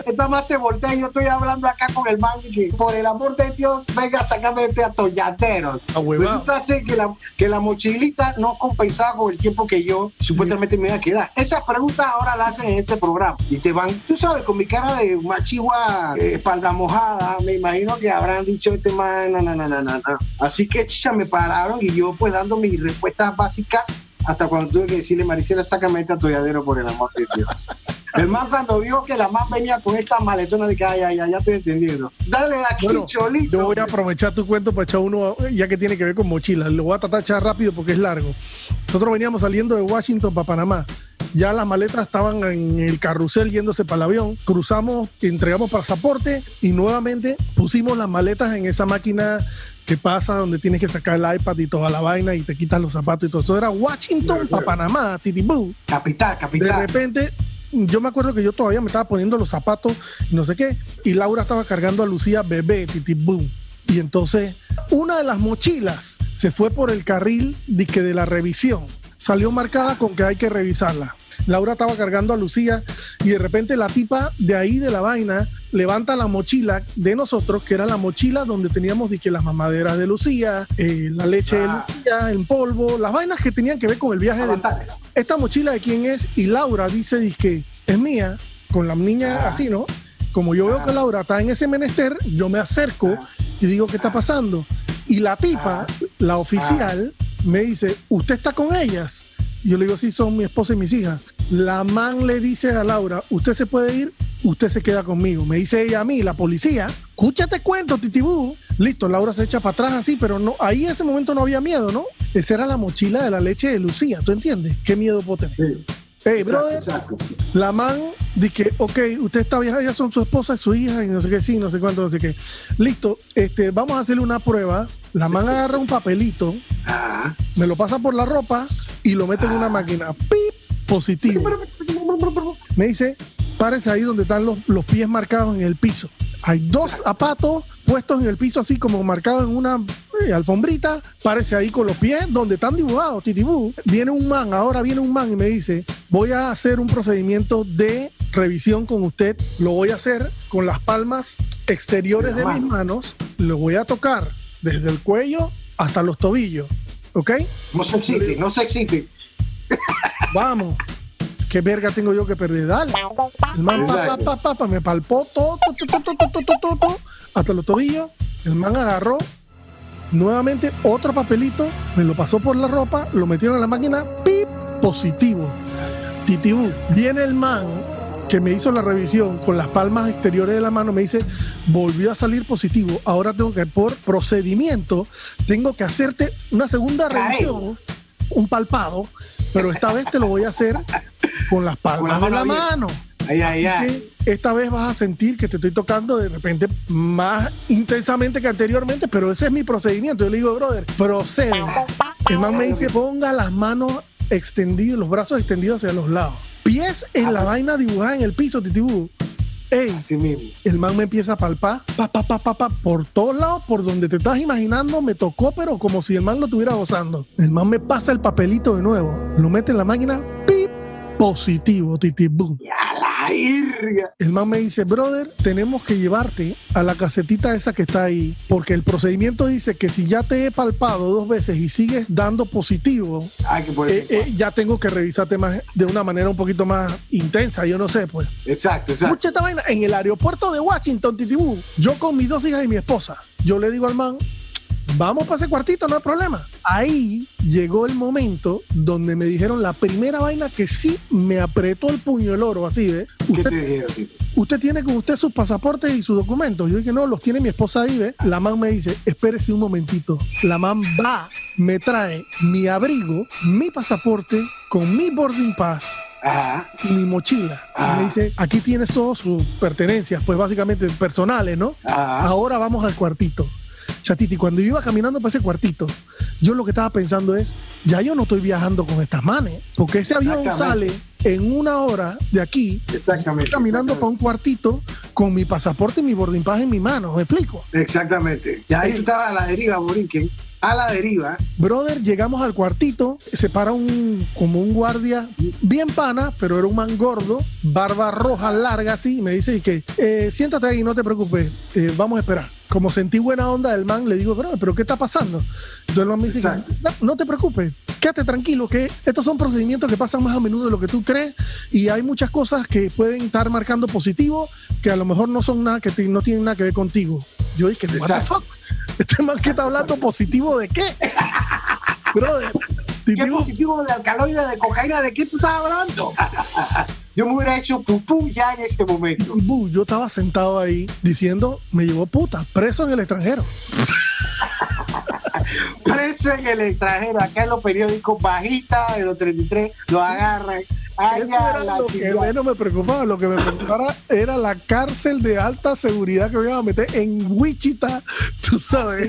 esta más se voltea y yo estoy hablando acá con el man que por el amor de Dios, venga, sácame este atollateros. Resulta ser que la, que la mochilita no compensaba con el tiempo que yo supuestamente me iba a quedar. Esas preguntas ahora las hacen en ese programa y te van, tú sabes, con mi cara de machigua, eh, espalda mojada, me imagino que habrán dicho este man, no, no, no. Así que chicha me pararon y yo pues dando mis respuestas básicas hasta cuando tuve que decirle, Maricela, sácame este atolladero por el amor de Dios. El man cuando vio que la man venía con esta maletona de que ay, ay, ya estoy entendiendo. Dale aquí, cholito. Yo voy a aprovechar tu cuento para echar uno, ya que tiene que ver con mochila. Lo voy a tratar de echar rápido porque es largo. Nosotros veníamos saliendo de Washington para Panamá. Ya las maletas estaban en el carrusel yéndose para el avión. Cruzamos, entregamos pasaporte y nuevamente pusimos las maletas en esa máquina que pasa donde tienes que sacar el iPad y toda la vaina y te quitas los zapatos y todo. Esto era Washington para Panamá, Titibú. Capital, capital. De repente yo me acuerdo que yo todavía me estaba poniendo los zapatos y no sé qué, y Laura estaba cargando a Lucía bebé, titi boom. Y entonces, una de las mochilas se fue por el carril de, que de la revisión. Salió marcada con que hay que revisarla. Laura estaba cargando a Lucía y de repente la tipa de ahí de la vaina levanta la mochila de nosotros, que era la mochila donde teníamos que las mamaderas de Lucía, eh, la leche de ah. Lucía en polvo, las vainas que tenían que ver con el viaje de esta mochila de quién es y Laura dice que es mía con la niña ah. así, ¿no? Como yo veo que ah. Laura está en ese menester, yo me acerco y digo, ¿qué está pasando? Y la tipa, la oficial, me dice, ¿usted está con ellas? Y yo le digo, sí, son mi esposa y mis hijas. La man le dice a Laura, usted se puede ir, usted se queda conmigo. Me dice ella a mí, la policía, escúchate cuento, titibú. Listo, Laura se echa para atrás así, pero no, ahí en ese momento no había miedo, ¿no? Esa era la mochila de la leche de Lucía, ¿tú entiendes? ¿Qué miedo puedo tener? Hey, brother, la man dice que, ok, usted está vieja, ya son su esposa, su hija, y no sé qué, sí, no sé cuánto, no sé qué. Listo, este, vamos a hacerle una prueba. La man agarra un papelito, ah. me lo pasa por la ropa y lo mete en una máquina. ¡Pip! Positivo. Me dice, párese ahí donde están los, los pies marcados en el piso. Hay dos zapatos puestos en el piso así como marcados en una eh, alfombrita, parece ahí con los pies donde están dibujados, titibú. Viene un man, ahora viene un man y me dice, voy a hacer un procedimiento de revisión con usted, lo voy a hacer con las palmas exteriores de mis manos, lo voy a tocar desde el cuello hasta los tobillos, ¿ok? No se existe, no se existe. [LAUGHS] Vamos. ¿Qué verga tengo yo que perder? Dale. El man me palpó todo, hasta los tobillos. El man agarró nuevamente otro papelito, me lo pasó por la ropa, lo metieron en la máquina, ¡pip! Positivo. Titibú. Viene el man que me hizo la revisión con las palmas exteriores de la mano, me dice, volvió a salir positivo. Ahora tengo que, por procedimiento, tengo que hacerte una segunda revisión, un palpado, pero esta vez te lo voy a hacer con las palmas de la mano. Ay, ay, ay. esta vez vas a sentir que te estoy tocando de repente más intensamente que anteriormente, pero ese es mi procedimiento. Yo le digo, brother, procede. El man me dice, ponga las manos extendidas, los brazos extendidos hacia los lados. Pies en la vaina dibujada en el piso, titibú. Ey, Así mismo. el man me empieza a palpar, pa, pa, pa, pa, pa, por todos lados, por donde te estás imaginando, me tocó, pero como si el man lo estuviera gozando. El man me pasa el papelito de nuevo, lo mete en la máquina, positivo, titi boom. la irga. El man me dice, brother, tenemos que llevarte a la casetita esa que está ahí, porque el procedimiento dice que si ya te he palpado dos veces y sigues dando positivo, eh, eh, ya tengo que revisarte más de una manera un poquito más intensa, yo no sé, pues. Exacto, exacto. Mucha esta vaina en el aeropuerto de Washington, Titibú, yo con mis dos hijas y mi esposa, yo le digo al man, vamos para ese cuartito, no hay problema. Ahí llegó el momento donde me dijeron la primera vaina que sí me apretó el puño el oro, así, ¿ve? ¿Qué te dijeron, usted tiene con usted sus pasaportes y sus documentos. Yo dije, no, los tiene mi esposa ahí, ¿ve? La man me dice, espérese un momentito. La man va, me trae mi abrigo, mi pasaporte con mi boarding pass Ajá. y mi mochila. Y Ah. me dice, aquí tienes todas sus pertenencias, pues básicamente personales, ¿no? Ajá. Ahora vamos al cuartito. Chatiti, cuando yo iba caminando para ese cuartito, yo lo que estaba pensando es, ya yo no estoy viajando con estas manes, porque ese avión sale en una hora de aquí, Exactamente. caminando para un cuartito con mi pasaporte y mi boarding pass en mi mano, ¿me explico? Exactamente. Y ahí tú estabas a la deriva, Borinquen. A la deriva. Brother, llegamos al cuartito, se para un como un guardia bien pana, pero era un man gordo, barba roja larga así, y me dice y que eh, siéntate ahí, no te preocupes, eh, vamos a esperar. Como sentí buena onda del man, le digo, brother, pero ¿qué está pasando? Entonces el man me dice, no, no te preocupes, quédate tranquilo, que estos son procedimientos que pasan más a menudo de lo que tú crees y hay muchas cosas que pueden estar marcando positivo que a lo mejor no son nada, que te- no tienen nada que ver contigo. Yo dije, what the fuck? Este man que está hablando positivo de qué? Brother, ¿Qué positivo de alcaloide, de cocaína? ¿De qué tú estás hablando? Yo me hubiera hecho pupú ya en ese momento. bu, yo estaba sentado ahí diciendo, me llevó puta, preso en el extranjero. [LAUGHS] Preso en el extranjero. Acá en los periódicos bajita de los 33 lo agarran. Eso era la lo que menos me preocupaba. Lo que me preocupaba era la cárcel de alta seguridad que me iban a meter en Wichita, tú Sí, sabes,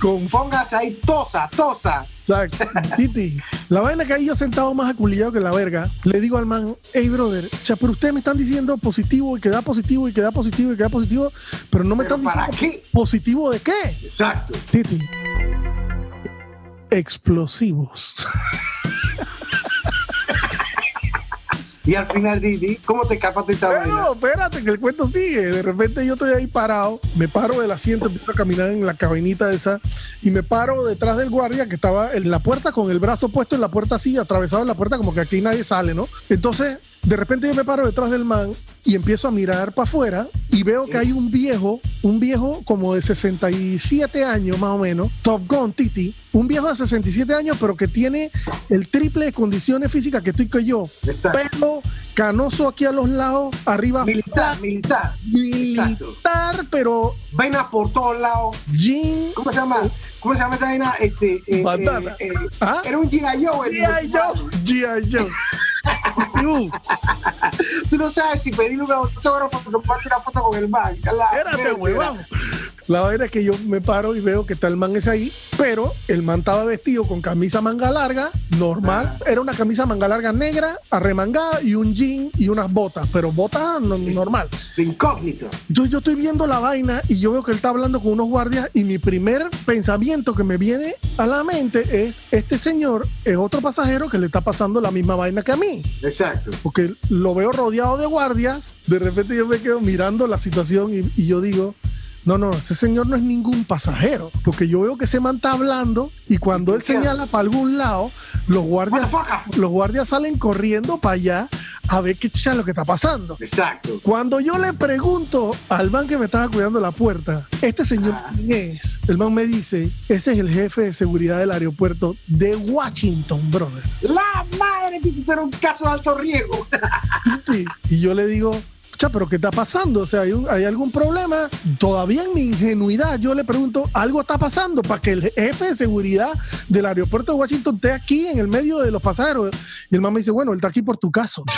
con Póngase ahí, tosa, tosa. Exacto. Titi, la vaina que ahí yo sentado más aculillado que la verga, le digo al man, hey brother, cha, pero ustedes me están diciendo positivo y que da positivo y que da positivo y que da positivo, pero no me ¿Pero están para diciendo qué? positivo de qué. Exacto. Titi, explosivos. [LAUGHS] Y al final, Didi, ¿cómo te escapas de esa vaina? Pero espérate, que el cuento sigue. De repente yo estoy ahí parado, me paro del asiento, empiezo a caminar en la cabinita esa y me paro detrás del guardia que estaba en la puerta con el brazo puesto en la puerta así, atravesado en la puerta, como que aquí nadie sale, ¿no? Entonces, de repente yo me paro detrás del man y empiezo a mirar para afuera y veo que hay un viejo, un viejo como de 67 años más o menos, Top Gun Titi, un viejo de 67 años, pero que tiene el triple de condiciones físicas que estoy que yo. Exacto. Pelo canoso aquí a los lados, arriba Militar, militar. Exacto. militar, pero Vainas por todos lados. jean, ¿Cómo se llama? ¿Cómo se llama esta vaina? Este, eh, Bandana. eh, eh, ¿Ah? Era un G.I. Joe. G.I. Joe, G.I. Joe. [LAUGHS] Tú no sabes si pedirle una fotógrafo porque tomarte una foto con el man. Espérate, huevón. La verdad es que yo me paro y veo que está el man ese ahí, pero el man estaba vestido con camisa manga larga, normal. Era una camisa manga larga negra, arremangada y un jean y unas botas, pero botas no- normal. De incógnito. Entonces yo estoy viendo la vaina y yo veo que él está hablando con unos guardias y mi primer pensamiento que me viene a la mente es, este señor es otro pasajero que le está pasando la misma vaina que a mí. Exacto. Porque lo veo rodeado de guardias, de repente yo me quedo mirando la situación y, y yo digo, no, no, ese señor no es ningún pasajero, porque yo veo que ese man está hablando y cuando él señala para algún lado, los guardias, los guardias salen corriendo para allá a ver qué es lo que está pasando. Exacto. Cuando yo le pregunto al man que me estaba cuidando la puerta, este señor Ah. quién es, el man me dice, ese es el jefe de seguridad del aeropuerto de Washington, brother. La madre que eres un caso de alto riesgo. Y yo le digo, "Pucha, pero ¿qué está pasando? O sea, ¿hay, un- hay algún problema? Todavía en mi ingenuidad yo le pregunto, ¿algo está pasando para que el jefe de seguridad del aeropuerto de Washington esté aquí en el medio de los pasajeros? Y el man me dice, bueno, él está aquí por tu caso. [LAUGHS]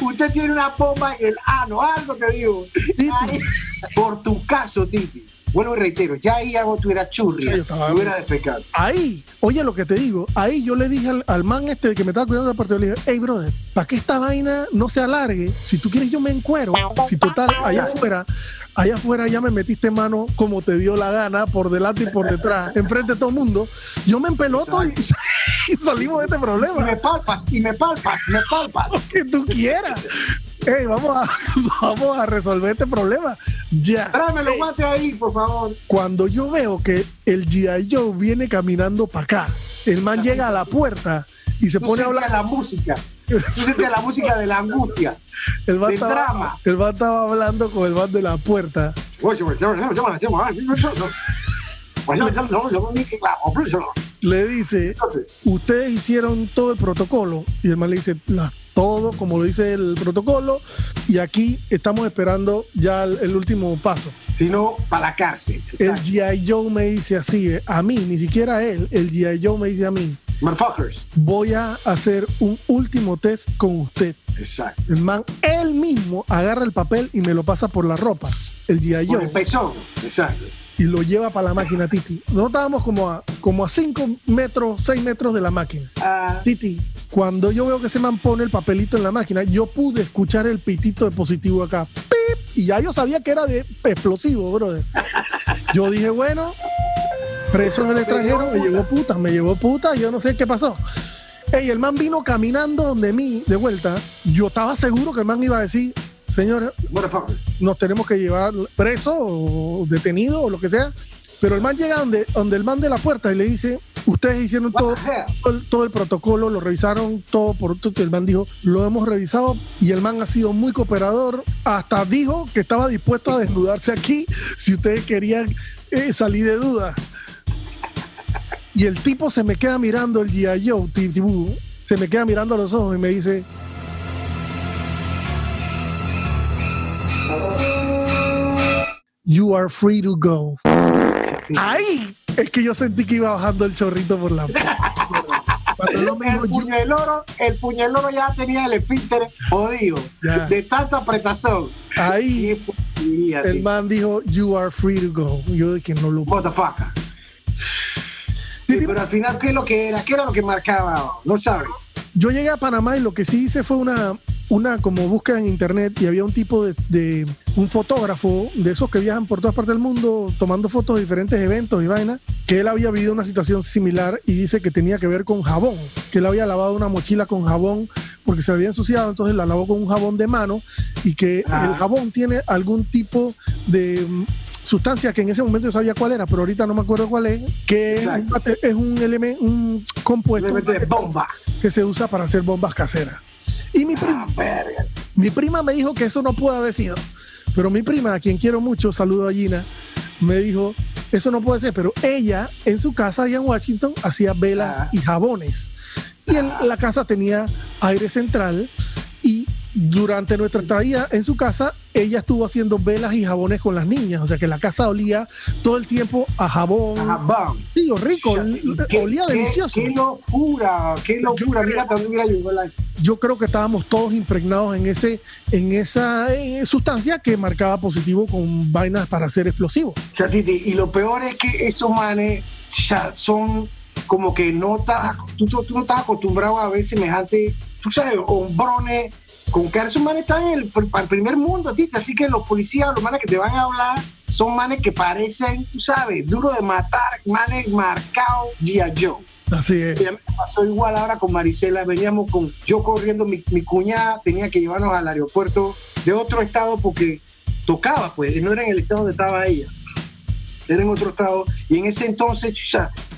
Usted tiene una bomba en el ano, algo te digo. Ay, por tu caso, Titi. Bueno, y reitero, ya ahí hago tu era churria. Estaba- Me hubiera despecado. Ahí, oye lo que te digo, ahí yo le dije al, al man este que me estaba cuidando de la yo le dije, hey brother, para que esta vaina no se alargue, si tú quieres yo me encuero, si total, allá afuera, allá afuera ya me metiste mano como te dio la gana, por delante y por detrás, enfrente de todo el mundo, yo me empeloto y, [LAUGHS] y salimos de este Y problema, me palpas, y me palpas, me palpas. lo que tú quieras. Hey, vamos a, vamos a resolver este problema. Ya. Tráeme los guantes ahí, por favor. Cuando yo veo que el G.I. Joe viene caminando para acá, el man llega a la puerta y se Tú pone a sentías hablar. la música. Tú sientes la música de la angustia, el del drama. El man estaba hablando con el man de la puerta. Le dice, ustedes hicieron todo el protocolo y el man le dice, todo como lo dice el protocolo y aquí estamos esperando ya el, último paso. Sino para la cárcel. El G.I. Joe me dice así, eh, a mí, ni siquiera él, el G.I. Joe me dice a mí, voy a hacer un último test con usted. Exacto. El man, él mismo agarra el papel y me lo pasa por las ropas. El G.I. Joe. el pezón, exacto y lo lleva para la máquina, Titi. Nosotros estábamos como a, como a 5 metros, 6 metros de la máquina. Ah. Titi, cuando yo veo que se man pone el papelito en la máquina, yo pude escuchar el pitito de positivo acá. ¡Pip! Y ya yo sabía que era de explosivo, brother. Yo dije, bueno, preso en el extranjero, me llevó puta, me llevó puta, yo no sé qué pasó. Ey, el man vino caminando donde mí, de vuelta. Yo estaba seguro que el man iba a decir, señor, nos tenemos que llevar preso o detenido o lo que sea. Pero el man llega donde, donde el man de la puerta y le dice, ustedes hicieron todo, todo el, protocolo, lo revisaron todo por todo. El man dijo, lo hemos revisado y el man ha sido muy cooperador. Hasta dijo que estaba dispuesto a desnudarse aquí si ustedes querían eh, salir de duda. Y el tipo se me queda mirando, el G.I. Joe, se me queda mirando a los ojos y me dice, You are free to go. ¡Ay! Es que yo sentí que iba bajando el chorrito por la. el, puñeloro, el puñeloro ya tenía el esfínter jodido de tanta apretación. Ahí el man dijo, You are free to go. Yo de que no lo. What the fuck. pero al final, ¿qué es lo que era? ¿Qué era lo que marcaba? No sabes. Yo llegué a Panamá y lo que sí hice fue una, una como búsqueda en internet y había un tipo de, un fotógrafo de esos que viajan por todas partes del mundo tomando fotos de diferentes eventos y vainas, que él había vivido una situación similar y dice que tenía que ver con jabón, que él había lavado una mochila con jabón porque se había ensuciado, entonces la lavó con un jabón de mano y que ah. el jabón tiene algún tipo de mm, sustancia que en ese momento yo sabía cuál era, pero ahorita no me acuerdo cuál es, que es un elemento, un compuesto de bomba que se usa para hacer bombas caseras. Y mi prima, mi prima me dijo que eso no puede haber sido. Pero mi prima, a quien quiero mucho, saludo a Gina, me dijo, eso no puede ser. Pero ella en su casa allá en Washington hacía velas ah. y jabones. Y en la casa tenía aire central y durante nuestra estadía en su casa, ella estuvo haciendo velas y jabones con las niñas. O sea que la casa olía todo el tiempo a jabón. jabón. Sí, rico, olía delicioso. Qué locura, qué locura. Mira, también Yo creo que estábamos todos impregnados en ese, en esa sustancia que marcaba positivo con vainas para ser explosivos. y lo peor es que esos manes son como que no estás, tú, tú, no estás acostumbrado a ver semejante, tú sabes, hombrones con que esos manes están en el, primer mundo, tita. Así que los policías, los manes que te van a hablar, son manes que parecen, tú sabes, duro de matar, manes marcados G.I. Joe. Así es. Y me pasó igual ahora con Marisela. Veníamos con yo corriendo, mi, mi cuñada tenía que llevarnos al aeropuerto de otro estado porque tocaba, pues, no era en el estado donde estaba ella. Era en otro estado. Y en ese entonces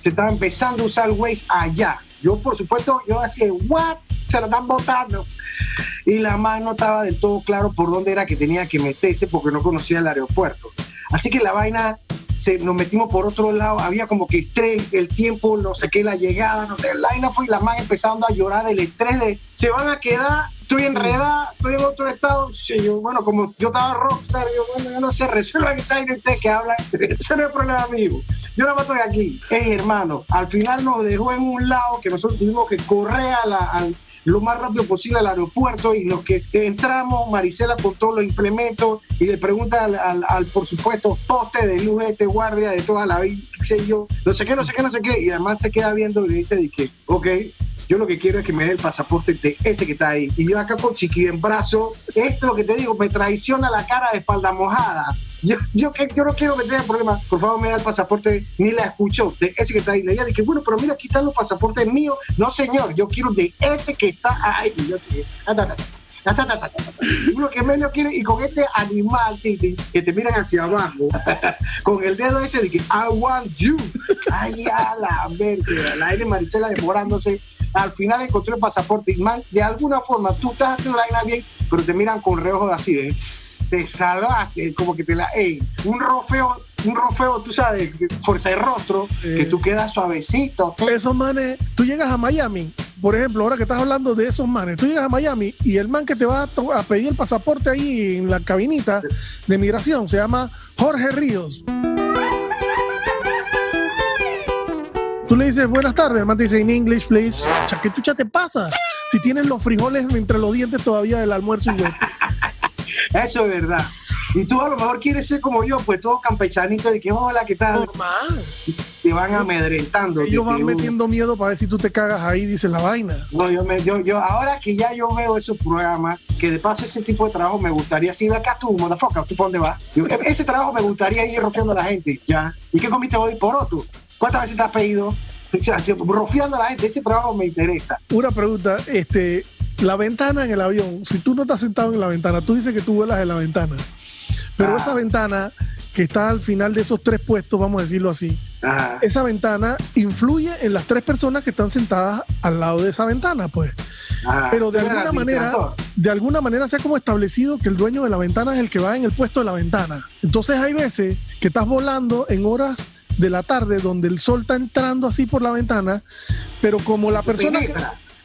se estaba empezando a usar el Waze allá. Yo, por supuesto, yo hacía, ¿what? Se lo están botando y la mano no estaba del todo claro por dónde era que tenía que meterse porque no conocía el aeropuerto. Así que la vaina, se, nos metimos por otro lado, había como que estrés, el tiempo, no sé qué, la llegada, no sé, la vaina fue y la mano empezando a llorar del estrés de, se van a quedar, estoy enredada, estoy en otro estado. yo, bueno, como yo estaba rockstar, yo, bueno, yo no sé, resuelvan esa vaina ustedes que hablan, [LAUGHS] ese no es problema mío. Yo nada más estoy aquí. Hey, hermano, al final nos dejó en un lado que nosotros tuvimos que correr a la, al, lo más rápido posible al aeropuerto y los que entramos, Marisela con todos los implementos y le pregunta al, por supuesto, poste de luz, este guardia de toda la vida, sé yo, no sé qué, no sé qué, no sé qué, y además se queda viendo y le dice, que, ok, yo lo que quiero es que me dé el pasaporte de ese que está ahí. Y yo acá con chiqui en brazo, esto es lo que te digo, me traiciona la cara de espalda mojada. Yo, yo, yo no quiero meter en problemas. Por favor, me da el pasaporte. Ni la escuchó de ese que está ahí. Le dije, bueno, pero mira, aquí están los pasaportes míos. No, señor, yo quiero de ese que está ahí. Y yo, anda, Uno que menos quiere, y con este animal, Titi, que te miran hacia abajo, [LAUGHS] con el dedo ese de que I want you. Ay, a la verga, la aire Maricela demorándose. Al final encontró el pasaporte y man, de alguna forma tú estás haciendo la vaina bien, pero te miran con reojos así de te salvaste, como que te la, ey, un rofeo un rofeo, tú sabes, fuerza de rostro, que tú quedas suavecito. Esos manes, tú llegas a Miami, por ejemplo, ahora que estás hablando de esos manes, tú llegas a Miami y el man que te va a, pedir el pasaporte ahí en la cabinita de migración se llama Jorge Ríos. Tú le dices, buenas tardes, el man te dice, in English, please. ¿Qué tucha te pasa? Si tienes los frijoles entre los dientes todavía del almuerzo y [LAUGHS] Eso es verdad. Y tú a lo mejor quieres ser como yo, pues todo campechanito de que hola, ¿qué tal? Normal. Te van amedrentando. Ellos van metiendo miedo para ver si tú te cagas ahí, dice la vaina. No, yo, me, yo, yo, ahora que ya yo veo esos programas, que de paso ese tipo de trabajo me gustaría, si ve acá tú, motherfucker, ¿tú por dónde vas? E, ese trabajo me gustaría ir rociando a la gente, ¿ya? ¿Y qué comiste hoy? Por otro. ¿Cuántas veces te has pedido? Rofiando a la gente, ese trabajo me interesa. Una pregunta, este, la ventana en el avión, si tú no estás sentado en la ventana, tú dices que tú vuelas en la ventana. Pero esa ventana que está al final de esos tres puestos, vamos a decirlo así, esa ventana influye en las tres personas que están sentadas al lado de esa ventana, pues. Pero de alguna manera, de alguna manera se ha como establecido que el dueño de la ventana es el que va en el puesto de la ventana. Entonces hay veces que estás volando en horas de la tarde donde el sol está entrando así por la ventana, pero como la persona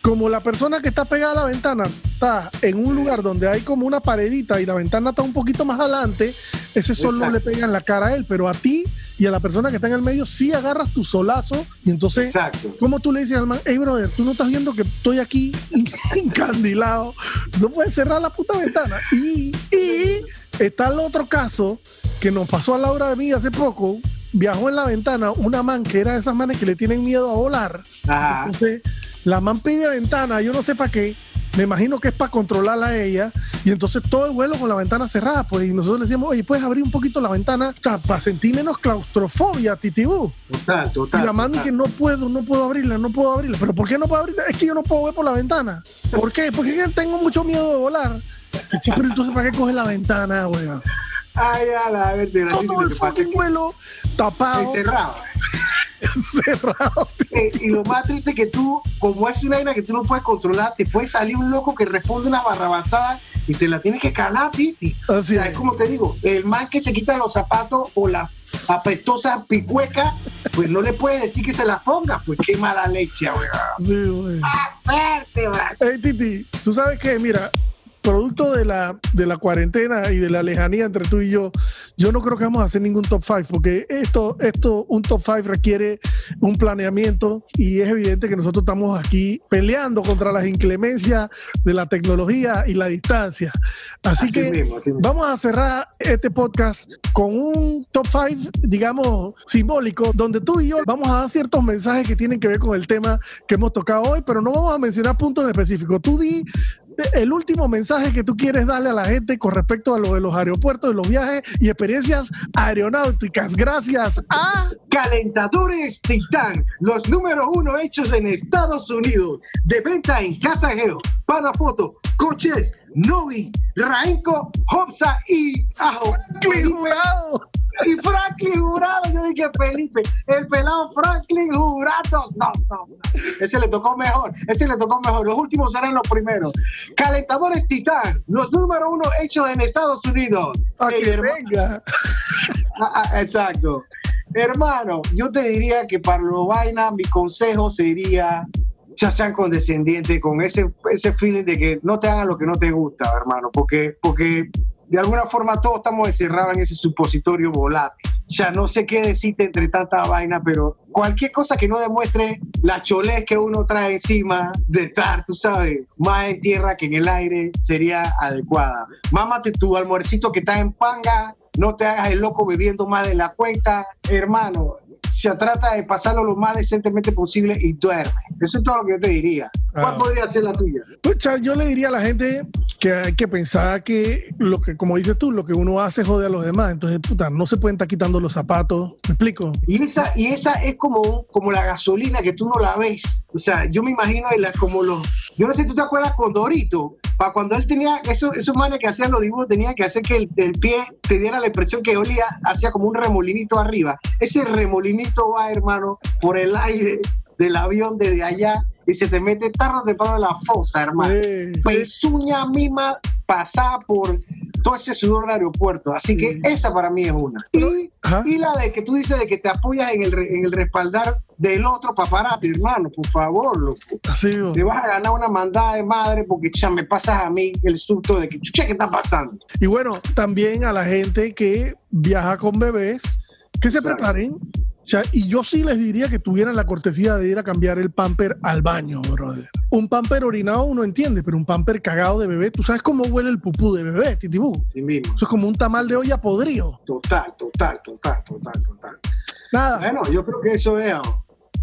como la persona que está pegada a la ventana está en un lugar donde hay como una paredita y la ventana está un poquito más adelante, ese sol no le pega en la cara a él, pero a ti y a la persona que está en el medio sí agarras tu solazo y entonces, Exacto. ¿cómo tú le dices al man, hey brother, tú no estás viendo que estoy aquí [LAUGHS] encandilado, no puedes cerrar la puta ventana? Y, y está el otro caso que nos pasó a Laura de mí hace poco, viajó en la ventana una man que era de esas manes que le tienen miedo a volar. Entonces la man pide ventana, yo no sé para qué. Me imagino que es para controlarla a ella. Y entonces todo el vuelo con la ventana cerrada. Pues y nosotros le decíamos, oye, puedes abrir un poquito la ventana para sentir menos claustrofobia, titibú. Total, total. Y la man que no puedo, no puedo abrirla, no puedo abrirla. ¿Pero por qué no puedo abrirla? Es que yo no puedo ver por la ventana. ¿Por qué? Porque tengo mucho miedo de volar. Pero entonces, ¿para qué coge la ventana, weón? Ay, a la ver, Todo el fucking vuelo tapado. Encerrado. [LAUGHS] Encerrado. Eh, y lo más triste es que tú, como es una vaina que tú no puedes controlar, te puede salir un loco que responde una barrabasada y te la tienes que calar, Titi. o sea, es como te digo, el man que se quita los zapatos o la apestosa picueca, pues no le puede decir que se la ponga, pues qué mala leche, weón. Sí, Hey, Titi, tú sabes que, mira, producto de la, de la cuarentena y de la lejanía entre tú y yo, yo no creo que vamos a hacer ningún top 5, porque esto, esto, un top 5 requiere un planeamiento y es evidente que nosotros estamos aquí peleando contra las inclemencias de la tecnología y la distancia. Así, que vamos a cerrar este podcast con un top 5, digamos, simbólico, donde tú y yo vamos a dar ciertos mensajes que tienen que ver con el tema que hemos tocado hoy, pero no vamos a mencionar puntos específicos. Tú di el último mensaje que tú quieres darle a la gente con respecto a lo de los aeropuertos, de los viajes y experiencias aeronáuticas. Gracias a Calentadores Titán, los número uno hechos en Estados Unidos, de venta en Casa Geo, para foto, coches, Novi, Raenco, Hopsa y Ajo. Y Franklin Jurado, yo dije Felipe, el pelado Franklin Jurado. No, no, ese le tocó mejor, ese le tocó mejor. Los últimos serán los primeros. Calentadores Titán, los número uno hechos en Estados Unidos. A que venga. [LAUGHS] Ah, ah, exacto. Hermano, yo te diría que para lo vaina, mi consejo sería ya sean condescendientes con ese, ese feeling de que no te hagan lo que no te gusta, hermano, porque, porque de alguna forma todos estamos encerrados en ese supositorio volátil. Ya no sé qué decirte entre tanta vaina, pero cualquier cosa que no demuestre la cholez que uno trae encima de estar, tú sabes, más en tierra que en el aire, sería adecuada. Mámate tu almuercito que está en panga, no te hagas el loco bebiendo más de la cuenta, hermano ya trata de pasarlo lo más decentemente posible y duerme. Eso es todo lo que yo te diría. ¿Cuál ah. podría ser la tuya? Pucha, yo le diría a la gente que hay que pensar que lo que, como dices tú, lo que uno hace jode a los demás. Entonces, puta, no se pueden estar quitando los zapatos. ¿Me explico? Y esa, y esa es como, como la gasolina que tú no la ves. O sea, yo me imagino como los. Yo no sé si tú te acuerdas con Dorito, para cuando él tenía, esos, esos manes que hacían los dibujos tenían que hacer que el, el, pie te diera la impresión que olía, hacía como un remolinito arriba. Ese remolinito va, hermano, por el aire del avión desde allá y se te mete tarde o temprano en la fosa, hermano. Sí, Pezuña misma pasada por todo ese sudor de aeropuerto. Así que esa para mí es una. Y, y, la de que tú dices de que te apoyas en el, en el respaldar del otro paparazzi, hermano, por favor, loco. Te vas a ganar una mandada de madre porque ya me pasas a mí el susto de que, chucha, ¿qué está pasando? Y bueno, también a la gente que viaja con bebés, que se preparen y yo sí les diría que tuvieran la cortesía de ir a cambiar el pamper al baño, brother. Un pamper orinado uno entiende, pero un pamper cagado de bebé, ¿tú sabes cómo huele el pupú de bebé, titibú? Sí mismo. Eso es como un tamal de olla podrido. Total, total, total, total, total. Nada. Bueno, yo creo que eso es...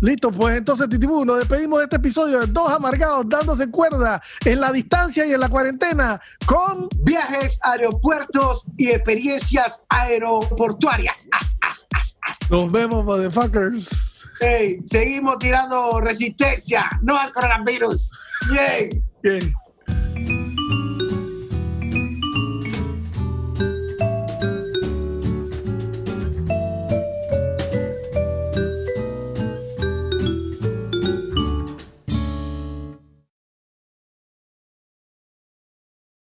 Listo, pues entonces, Titibú, nos despedimos de este episodio de Dos Amargados dándose cuerda en la distancia y en la cuarentena con viajes, aeropuertos y experiencias aeroportuarias. Nos vemos, motherfuckers. Hey, seguimos tirando resistencia, no al coronavirus. Bien. Bien.